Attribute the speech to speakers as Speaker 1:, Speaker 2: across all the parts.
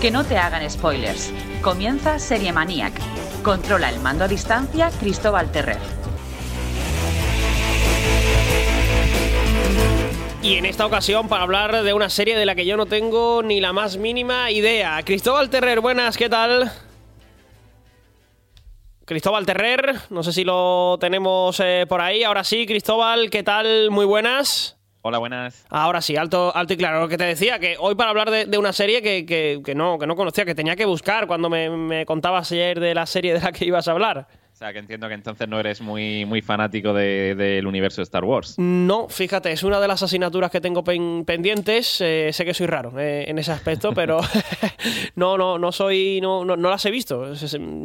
Speaker 1: Que no te hagan spoilers. Comienza Serie Maniac. Controla el mando a distancia Cristóbal Terrer.
Speaker 2: Y en esta ocasión para hablar de una serie de la que yo no tengo ni la más mínima idea. Cristóbal Terrer, buenas, ¿qué tal? Cristóbal Terrer, no sé si lo tenemos eh, por ahí. Ahora sí, Cristóbal, ¿qué tal? Muy buenas.
Speaker 3: Hola, buenas.
Speaker 2: Ahora sí, alto, alto y claro. Lo que te decía, que hoy para hablar de, una serie que, que, no, que no conocía, que tenía que buscar cuando me, me contabas ayer de la serie de la que ibas a hablar.
Speaker 3: O sea, que entiendo que entonces no eres muy, muy fanático del universo de Star Wars.
Speaker 2: No, fíjate, es una de las asignaturas que tengo pendientes. Eh, sé que soy raro eh, en ese aspecto, pero no, no, no soy, no, no, las he visto.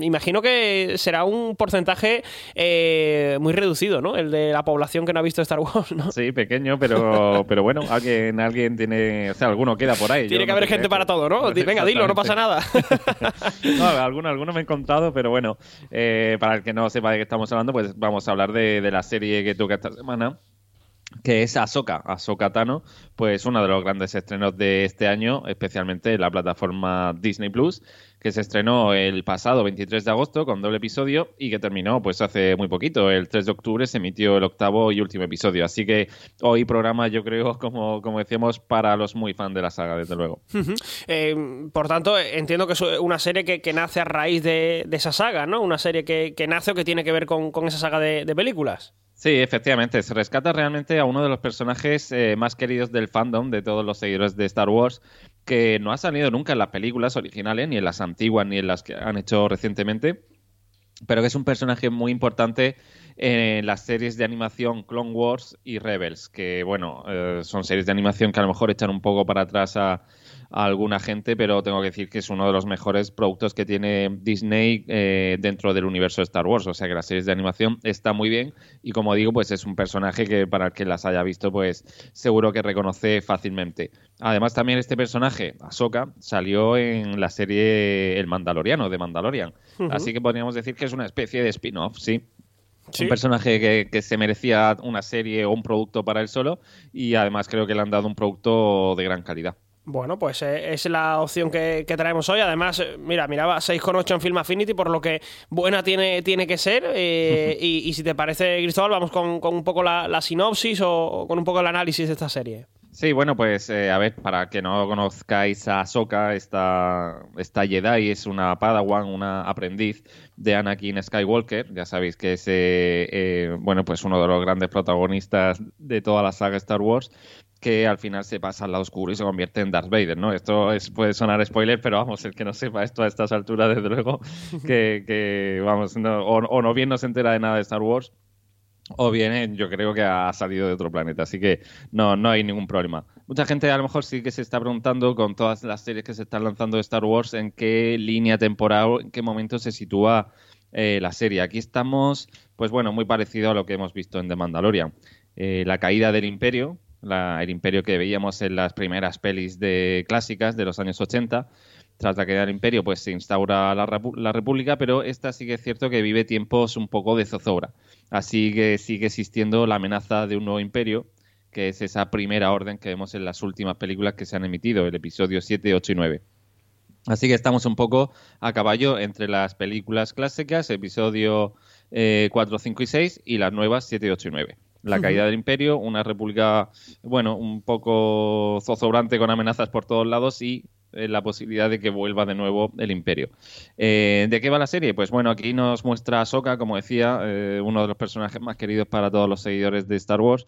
Speaker 2: Imagino que será un porcentaje eh, muy reducido, ¿no? El de la población que no ha visto Star Wars, ¿no?
Speaker 3: Sí, pequeño, pero, pero bueno, alguien, alguien tiene, o sea, alguno queda por ahí.
Speaker 2: Tiene que haber gente para todo, ¿no? Venga, dilo, no pasa nada.
Speaker 3: no, alguno, alguno me he encontrado, pero bueno, para el que no sepa de qué estamos hablando, pues vamos a hablar de, la serie que toca esta semana, que es Ahsoka, Ahsoka Tano, pues uno de los grandes estrenos de este año, especialmente en la plataforma Disney Plus, que se estrenó el pasado 23 de agosto con doble episodio y que terminó pues hace muy poquito, el 3 de octubre se emitió el octavo y último episodio, así que hoy programa yo creo, como, como decíamos, para los muy fans de la saga, desde luego.
Speaker 2: Eh, por tanto, entiendo que es una serie que, nace a raíz de, esa saga, ¿no? Una serie que, nace o que tiene que ver con, esa saga de, películas.
Speaker 3: Sí, efectivamente. Se rescata realmente a uno de los personajes eh, más queridos del fandom, de todos los seguidores de Star Wars, que no ha salido nunca en las películas originales, ni en las antiguas, ni en las que han hecho recientemente, pero que es un personaje muy importante en las series de animación Clone Wars y Rebels, que bueno, eh, son series de animación que a lo mejor echan un poco para atrás a, alguna gente, pero tengo que decir que es uno de los mejores productos que tiene Disney eh, dentro del universo de Star Wars. O sea que las series de animación está muy bien y como digo, pues es un personaje que para el que las haya visto, pues seguro que reconoce fácilmente. Además también este personaje, Ahsoka, salió en la serie El Mandaloriano de Mandalorian. Así que podríamos decir que es una especie de spin-off, sí. Un personaje que, que, se merecía una serie o un producto para él solo y además creo que le han dado un producto de gran calidad.
Speaker 2: Bueno, pues eh, es la opción que, traemos hoy. Además, eh, mira, miraba 6,8 en Film Affinity, por lo que buena tiene, tiene que ser. Eh, y, si te parece, Cristóbal, vamos con, un poco la, sinopsis o, con un poco el análisis de esta serie.
Speaker 3: Sí, bueno, pues a ver, para que no conozcáis a Ahsoka, esta, esta Jedi es una Padawan, una aprendiz de Anakin Skywalker. Ya sabéis que es, bueno, pues uno de los grandes protagonistas de toda la saga Star Wars que al final se pasa al lado oscuro y se convierte en Darth Vader, ¿no? Esto es, puede sonar spoiler, pero vamos, el que no sepa esto a estas alturas, desde luego, que, vamos, o, no bien no se entera de nada de Star Wars, o bien eh, yo creo que ha salido de otro planeta, así que no, no hay ningún problema. Mucha gente a lo mejor sí que se está preguntando con todas las series que se están lanzando de Star Wars en qué línea temporal, en qué momento se sitúa eh, la serie. Aquí estamos, pues bueno, muy parecido a lo que hemos visto en The Mandalorian. Eh, la caída del imperio, el imperio que veíamos en las primeras pelis de clásicas de los años 80. Tras la caída del imperio, pues se instaura la, república, pero esta sí que es cierto que vive tiempos un poco de zozobra. Así que sigue existiendo la amenaza de un nuevo imperio, que es esa primera orden que vemos en las últimas películas que se han emitido, el episodio 7, 8 y 9. Así que estamos un poco a caballo entre las películas clásicas, episodio 4, eh, 5 y 6, y las nuevas 7, 8 y 9 la caída del imperio, una república, bueno, un poco zozobrante con amenazas por todos lados y eh, la posibilidad de que vuelva de nuevo el imperio. Eh, ¿De qué va la serie? Pues bueno, aquí nos muestra a Soka, como decía, eh, uno de los personajes más queridos para todos los seguidores de Star Wars,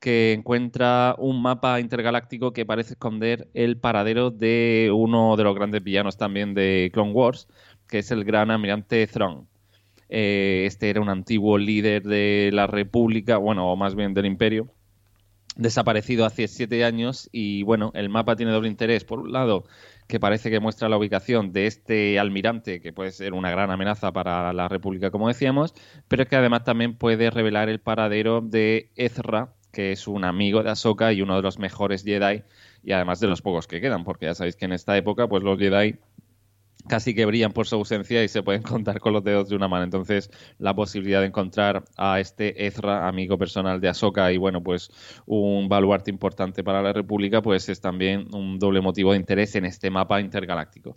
Speaker 3: que encuentra un mapa intergaláctico que parece esconder el paradero de uno de los grandes villanos también de Clone Wars, que es el gran almirante Thrawn. Eh, este era un antiguo líder de la República, bueno, o más bien del Imperio, desaparecido hace siete años y bueno, el mapa tiene doble interés. Por un lado, que parece que muestra la ubicación de este almirante, que puede ser una gran amenaza para la República, como decíamos, pero que además también puede revelar el paradero de Ezra, que es un amigo de Ahsoka y uno de los mejores Jedi, y además de los pocos que quedan, porque ya sabéis que en esta época, pues los Jedi casi que brillan por su ausencia y se pueden contar con los dedos de una mano. Entonces, la posibilidad de encontrar a este Ezra, amigo personal de Ahsoka y bueno, pues un baluarte importante para la República, pues es también un doble motivo de interés en este mapa intergaláctico.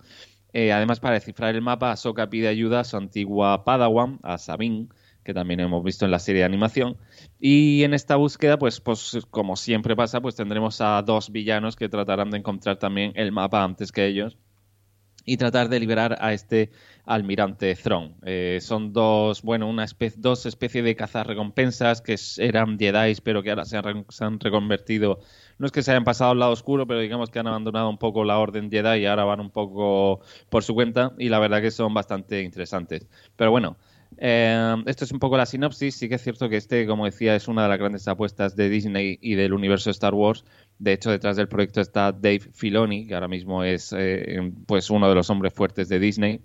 Speaker 3: Eh, además, para descifrar el mapa, Ahsoka pide ayuda a su antigua Padawan, a Sabine, que también hemos visto en la serie de animación. Y en esta búsqueda, pues, pues como siempre pasa, pues tendremos a dos villanos que tratarán de encontrar también el mapa antes que ellos y tratar de liberar a este almirante Thrawn. Eh, son dos, bueno, una especie, dos especies de cazarrecompensas que eran Jedi, pero que ahora se han, reconvertido. No es que se hayan pasado al lado oscuro, pero digamos que han abandonado un poco la orden Jedi y ahora van un poco por su cuenta. Y la verdad que son bastante interesantes. Pero bueno, eh, esto es un poco la sinopsis. Sí que es cierto que este, como decía, es una de las grandes apuestas de Disney y del universo Star Wars. De hecho, detrás del proyecto está Dave Filoni, que ahora mismo es eh, pues uno de los hombres fuertes de Disney,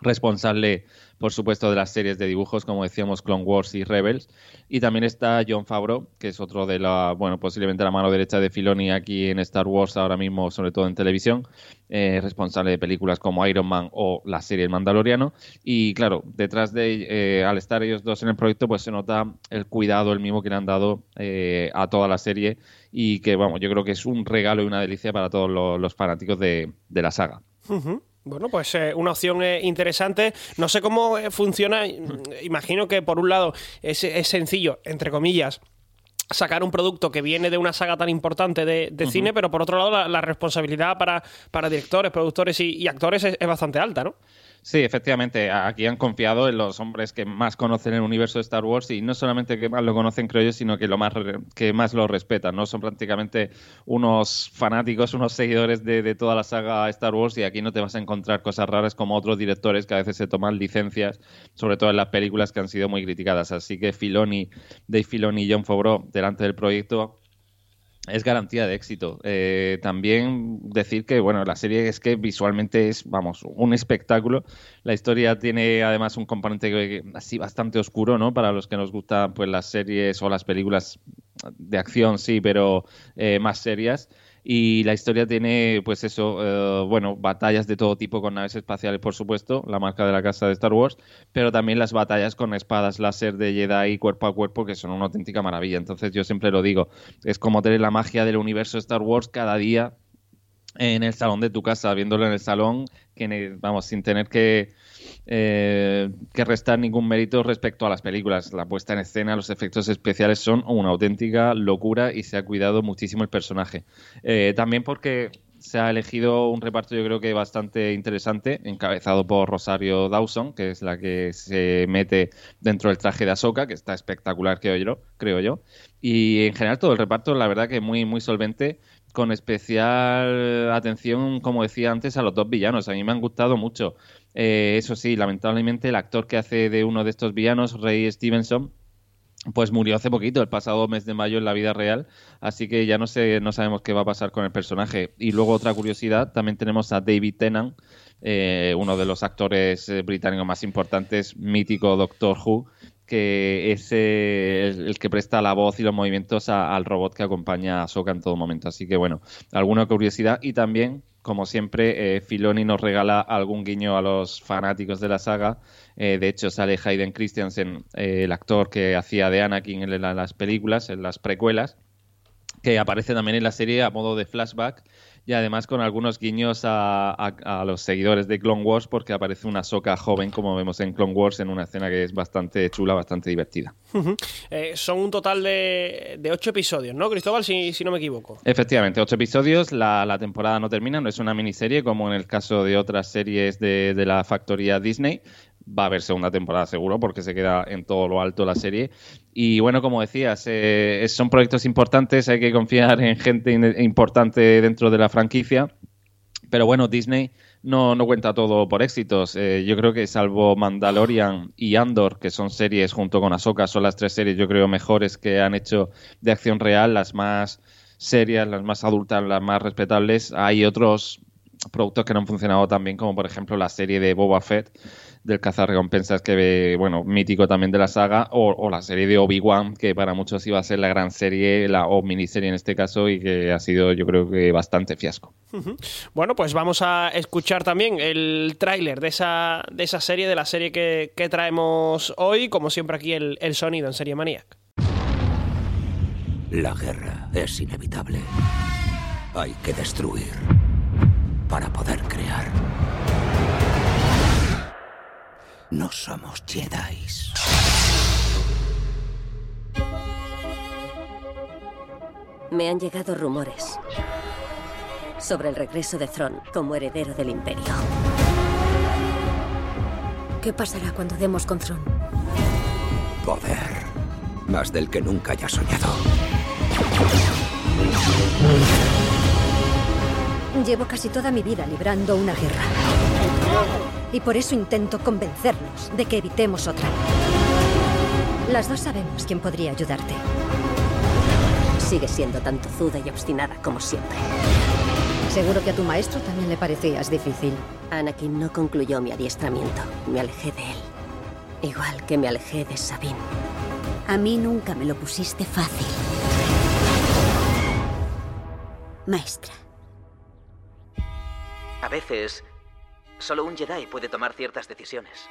Speaker 3: responsable, por supuesto, de las series de dibujos, como decíamos, Clone Wars y Rebels. Y también está John Favreau, que es otro de la, bueno, posiblemente la mano derecha de Filoni aquí en Star Wars, ahora mismo, sobre todo en televisión, eh, responsable de películas como Iron Man o la serie El Mandaloriano. Y claro, detrás de, eh, al estar ellos dos en el proyecto, pues se nota el cuidado, el mismo que le han dado a toda la serie y que, vamos, yo creo que es un regalo y una delicia para todos los, fanáticos de, la saga.
Speaker 2: Bueno, pues eh, una opción eh, interesante. No sé cómo eh, funciona. Imagino que por un lado es, sencillo, entre comillas, sacar un producto que viene de una saga tan importante de, cine, pero por otro lado la, responsabilidad para, para directores, productores y, actores es, bastante alta, ¿no?
Speaker 3: Sí, efectivamente, aquí han confiado en los hombres que más conocen el universo de Star Wars y no solamente que más lo conocen, creo yo, sino que lo más que más lo respetan, ¿no? Son prácticamente unos fanáticos, unos seguidores de, toda la saga Star Wars y aquí no te vas a encontrar cosas raras como otros directores que a veces se toman licencias, sobre todo en las películas que han sido muy criticadas. Así que Filoni, Dave Filoni y John Favreau delante del proyecto es garantía de éxito. Eh, también decir que, bueno, la serie es que visualmente es, vamos, un espectáculo. La historia tiene además un componente así bastante oscuro, ¿no? Para los que nos gustan pues las series o las películas de acción, sí, pero eh, más serias. Y la historia tiene, pues eso, eh, bueno, batallas de todo tipo con naves espaciales, por supuesto, la marca de la casa de Star Wars, pero también las batallas con espadas láser de Jedi cuerpo a cuerpo, que son una auténtica maravilla. Entonces yo siempre lo digo, es como tener la magia del universo Star Wars cada día en el salón de tu casa, viéndolo en el salón, que, vamos, sin tener que eh, que restar ningún mérito respecto a las películas. La puesta en escena, los efectos especiales son una auténtica locura y se ha cuidado muchísimo el personaje. Eh, también porque se ha elegido un reparto yo creo que bastante interesante, encabezado por Rosario Dawson, que es la que se mete dentro del traje de Ahsoka, que está espectacular creo yo, creo yo. Y en general todo el reparto, la verdad que muy, muy solvente, con especial atención, como decía antes, a los dos villanos. A mí me han gustado mucho. Eh, eso sí, lamentablemente el actor que hace de uno de estos villanos, Ray Stevenson, pues murió hace poquito, el pasado mes de mayo en la vida real, así que ya no sé, no sabemos qué va a pasar con el personaje. Y luego otra curiosidad, también tenemos a David Tennant, eh, uno de los actores eh, británicos más importantes, mítico Doctor Who, que es el, que presta la voz y los movimientos al robot que acompaña a Soka en todo momento. Así que bueno, alguna curiosidad y también como siempre, eh, Filoni nos regala algún guiño a los fanáticos de la saga. Eh, de hecho, sale Hayden Christensen, eh, el actor que hacía de Anakin en, las películas, en las precuelas, que aparece también en la serie a modo de flashback y además con algunos guiños a, los seguidores de Clone Wars porque aparece una soca joven como vemos en Clone Wars en una escena que es bastante chula, bastante divertida.
Speaker 2: Eh, son un total de, ocho episodios, ¿no, Cristóbal? Si, no me equivoco.
Speaker 3: Efectivamente, ocho episodios. La, temporada no termina, no es una miniserie como en el caso de otras series de, de la factoría Disney va a haber segunda temporada seguro porque se queda en todo lo alto la serie. Y bueno, como decías, eh, son proyectos importantes, hay que confiar en gente importante dentro de la franquicia. Pero bueno, Disney no, no cuenta todo por éxitos. Eh, yo creo que salvo Mandalorian y Andor, que son series junto con Ahsoka, son las tres series yo creo mejores que han hecho de acción real, las más serias, las más adultas, las más respetables. Hay otros productos que no han funcionado tan bien como por ejemplo la serie de Boba Fett del cazarrecompensas que, bueno, mítico también de la saga, o, la serie de Obi-Wan, que para muchos iba a ser la gran serie, la, o miniserie en este caso, y que ha sido yo creo que bastante fiasco.
Speaker 2: Bueno, pues vamos a escuchar también el tráiler de esa, de esa serie, de la serie que, traemos hoy, como siempre aquí el, el sonido en Serie Maniac.
Speaker 4: La guerra es inevitable. Hay que destruir para poder crear. No somos Jedi.
Speaker 5: Me han llegado rumores sobre el regreso de Thrawn como heredero del Imperio.
Speaker 6: ¿Qué pasará cuando demos con Thrawn?
Speaker 4: Poder. Más del que nunca haya soñado.
Speaker 6: Llevo casi toda mi vida librando una guerra. Y por eso intento convencernos de que evitemos otra. Las dos sabemos quién podría ayudarte.
Speaker 5: Sigue siendo tan tozuda y obstinada como siempre.
Speaker 6: Seguro que a tu maestro también le parecías difícil.
Speaker 5: Anakin no concluyó mi adiestramiento. Me alejé de él. Igual que me alejé de Sabine.
Speaker 6: A mí nunca me lo pusiste fácil. Maestra.
Speaker 7: A veces Solo un Jedi puede tomar ciertas decisiones.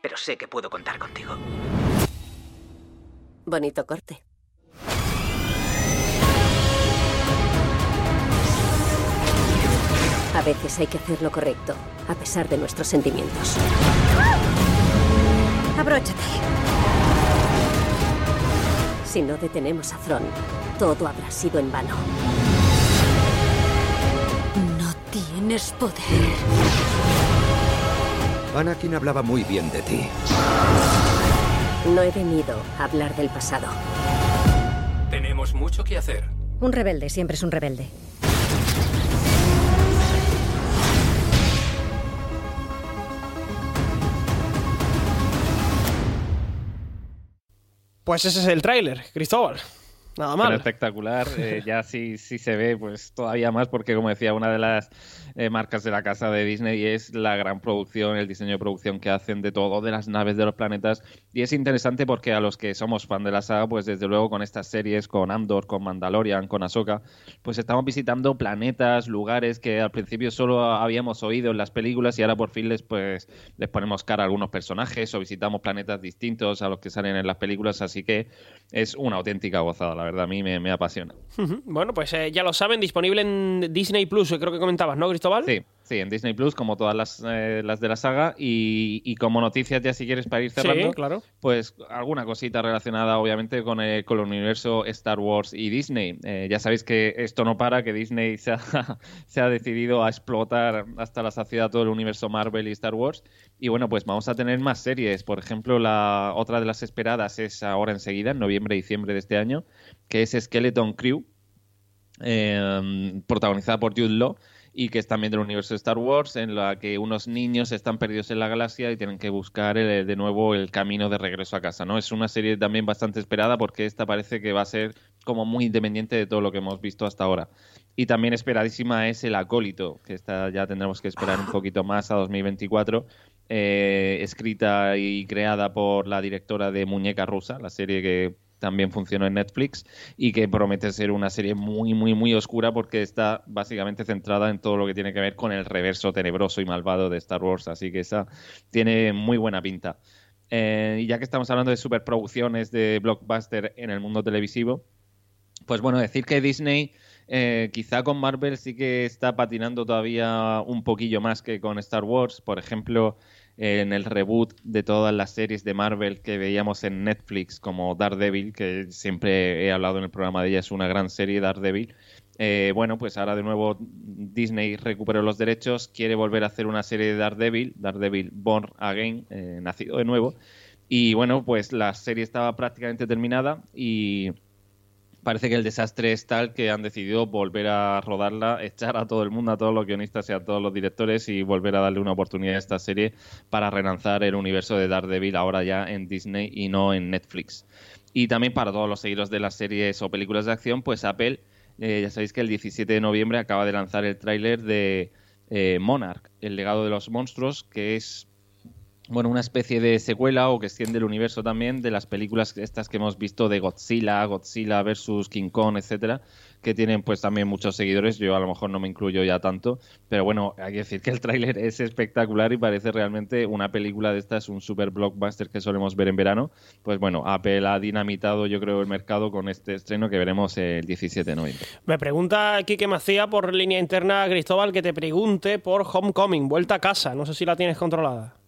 Speaker 7: Pero sé que puedo contar contigo.
Speaker 5: Bonito corte. A veces hay que hacer lo correcto, a pesar de nuestros sentimientos.
Speaker 6: Abróchate.
Speaker 5: Si no detenemos a Thron, todo habrá sido en vano.
Speaker 6: Tienes poder.
Speaker 4: Anakin hablaba muy bien de ti.
Speaker 5: No he venido a hablar del pasado.
Speaker 8: Tenemos mucho que hacer.
Speaker 6: Un rebelde siempre es un rebelde.
Speaker 2: Pues ese es el tráiler, Cristóbal. Nada mal.
Speaker 3: espectacular. Eh, ya sí, sí se ve, pues todavía más, porque como decía, una de las eh, marcas de la casa de Disney es la gran producción, el diseño de producción que hacen de todo, de las naves, de los planetas. Y es interesante porque a los que somos fan de la saga, pues desde luego con estas series, con Andor, con Mandalorian, con Ahsoka, pues estamos visitando planetas, lugares que al principio solo habíamos oído en las películas y ahora por fin les, pues, les ponemos cara a algunos personajes o visitamos planetas distintos a los que salen en las películas. Así que es una auténtica gozada, la verdad, a mí me, apasiona.
Speaker 2: Bueno, pues eh, ya lo saben, disponible en Disney Plus, creo que comentabas, ¿no, Cristóbal?
Speaker 3: Sí, sí, en Disney Plus, como todas las, eh, las de la saga. Y, como noticias, ya si quieres para ir cerrando,
Speaker 2: claro.
Speaker 3: pues alguna cosita relacionada, obviamente, con el, con el universo Star Wars y Disney. Eh, ya sabéis que esto no para, que Disney se ha, se ha decidido a explotar hasta la saciedad todo el universo Marvel y Star Wars. Y bueno, pues vamos a tener más series. Por ejemplo, la otra de las esperadas es ahora enseguida, en noviembre y diciembre de este año, que es Skeleton Crew, eh, protagonizada por Jude Law y que es también del universo de Star Wars, en la que unos niños están perdidos en la galaxia y tienen que buscar de nuevo el camino de regreso a casa. ¿no? Es una serie también bastante esperada porque esta parece que va a ser como muy independiente de todo lo que hemos visto hasta ahora. Y también esperadísima es El Acólito, que esta ya tendremos que esperar un poquito más a 2024, eh, escrita y creada por la directora de Muñeca Rusa, la serie que también funcionó en Netflix y que promete ser una serie muy, muy, muy oscura porque está básicamente centrada en todo lo que tiene que ver con el reverso tenebroso y malvado de Star Wars. Así que esa tiene muy buena pinta. Eh, y ya que estamos hablando de superproducciones de blockbuster en el mundo televisivo, pues bueno, decir que Disney eh, quizá con Marvel sí que está patinando todavía un poquillo más que con Star Wars. Por ejemplo, en el reboot de todas las series de Marvel que veíamos en Netflix, como Daredevil, que siempre he hablado en el programa de ella, es una gran serie, Daredevil. Eh, bueno, pues ahora de nuevo Disney recuperó los derechos, quiere volver a hacer una serie de Daredevil, Daredevil Born Again, eh, nacido de nuevo. Y bueno, pues la serie estaba prácticamente terminada y parece que el desastre es tal que han decidido volver a rodarla, echar a todo el mundo, a todos los guionistas y a todos los directores y volver a darle una oportunidad a esta serie para relanzar el universo de Daredevil ahora ya en Disney y no en Netflix. Y también para todos los seguidores de las series o películas de acción, pues Apple Eh, ya sabéis que el 17 de noviembre acaba de lanzar el tráiler de eh, Monarch, el legado de los monstruos, que es bueno, una especie de secuela o que extiende el universo también de las películas estas que hemos visto de Godzilla, Godzilla versus King Kong, etcétera, que tienen pues también muchos seguidores. Yo a lo mejor no me incluyo ya tanto, pero bueno, hay que decir que el tráiler es espectacular y parece realmente una película de estas, un super blockbuster que solemos ver en verano. Pues bueno, Apple ha dinamitado yo creo el mercado con este estreno que veremos el 17 de noviembre.
Speaker 2: Me pregunta Quique Macía por línea interna Cristóbal que te pregunte por Homecoming, vuelta a casa. No sé si la tienes controlada.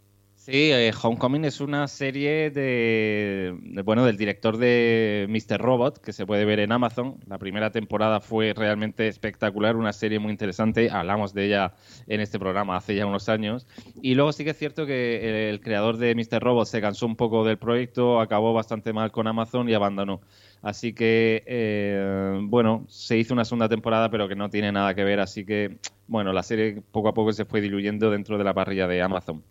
Speaker 3: Sí, eh, Homecoming es una serie de, bueno del director de Mr. Robot que se puede ver en Amazon. La primera temporada fue realmente espectacular, una serie muy interesante. Hablamos de ella en este programa hace ya unos años. Y luego sí que es cierto que el, el creador de Mr. Robot se cansó un poco del proyecto, acabó bastante mal con Amazon y abandonó. Así que, eh, bueno, se hizo una segunda temporada, pero que no tiene nada que ver. Así que, bueno, la serie poco a poco se fue diluyendo dentro de la parrilla de Amazon.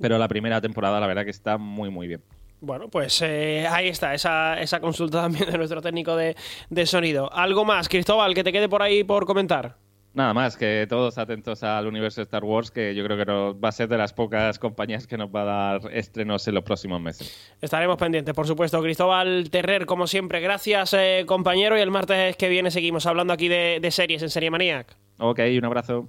Speaker 3: Pero la primera temporada, la verdad que está muy, muy bien.
Speaker 2: Bueno, pues eh, ahí está, esa, esa, consulta también de nuestro técnico de, de, sonido. ¿Algo más, Cristóbal, que te quede por ahí por comentar?
Speaker 3: Nada más, que todos atentos al universo de Star Wars, que yo creo que nos va a ser de las pocas compañías que nos va a dar estrenos en los próximos meses.
Speaker 2: Estaremos pendientes, por supuesto. Cristóbal Terrer, como siempre, gracias, eh, compañero. Y el martes que viene seguimos hablando aquí de, de series en Serie Maniac.
Speaker 3: Ok, un abrazo.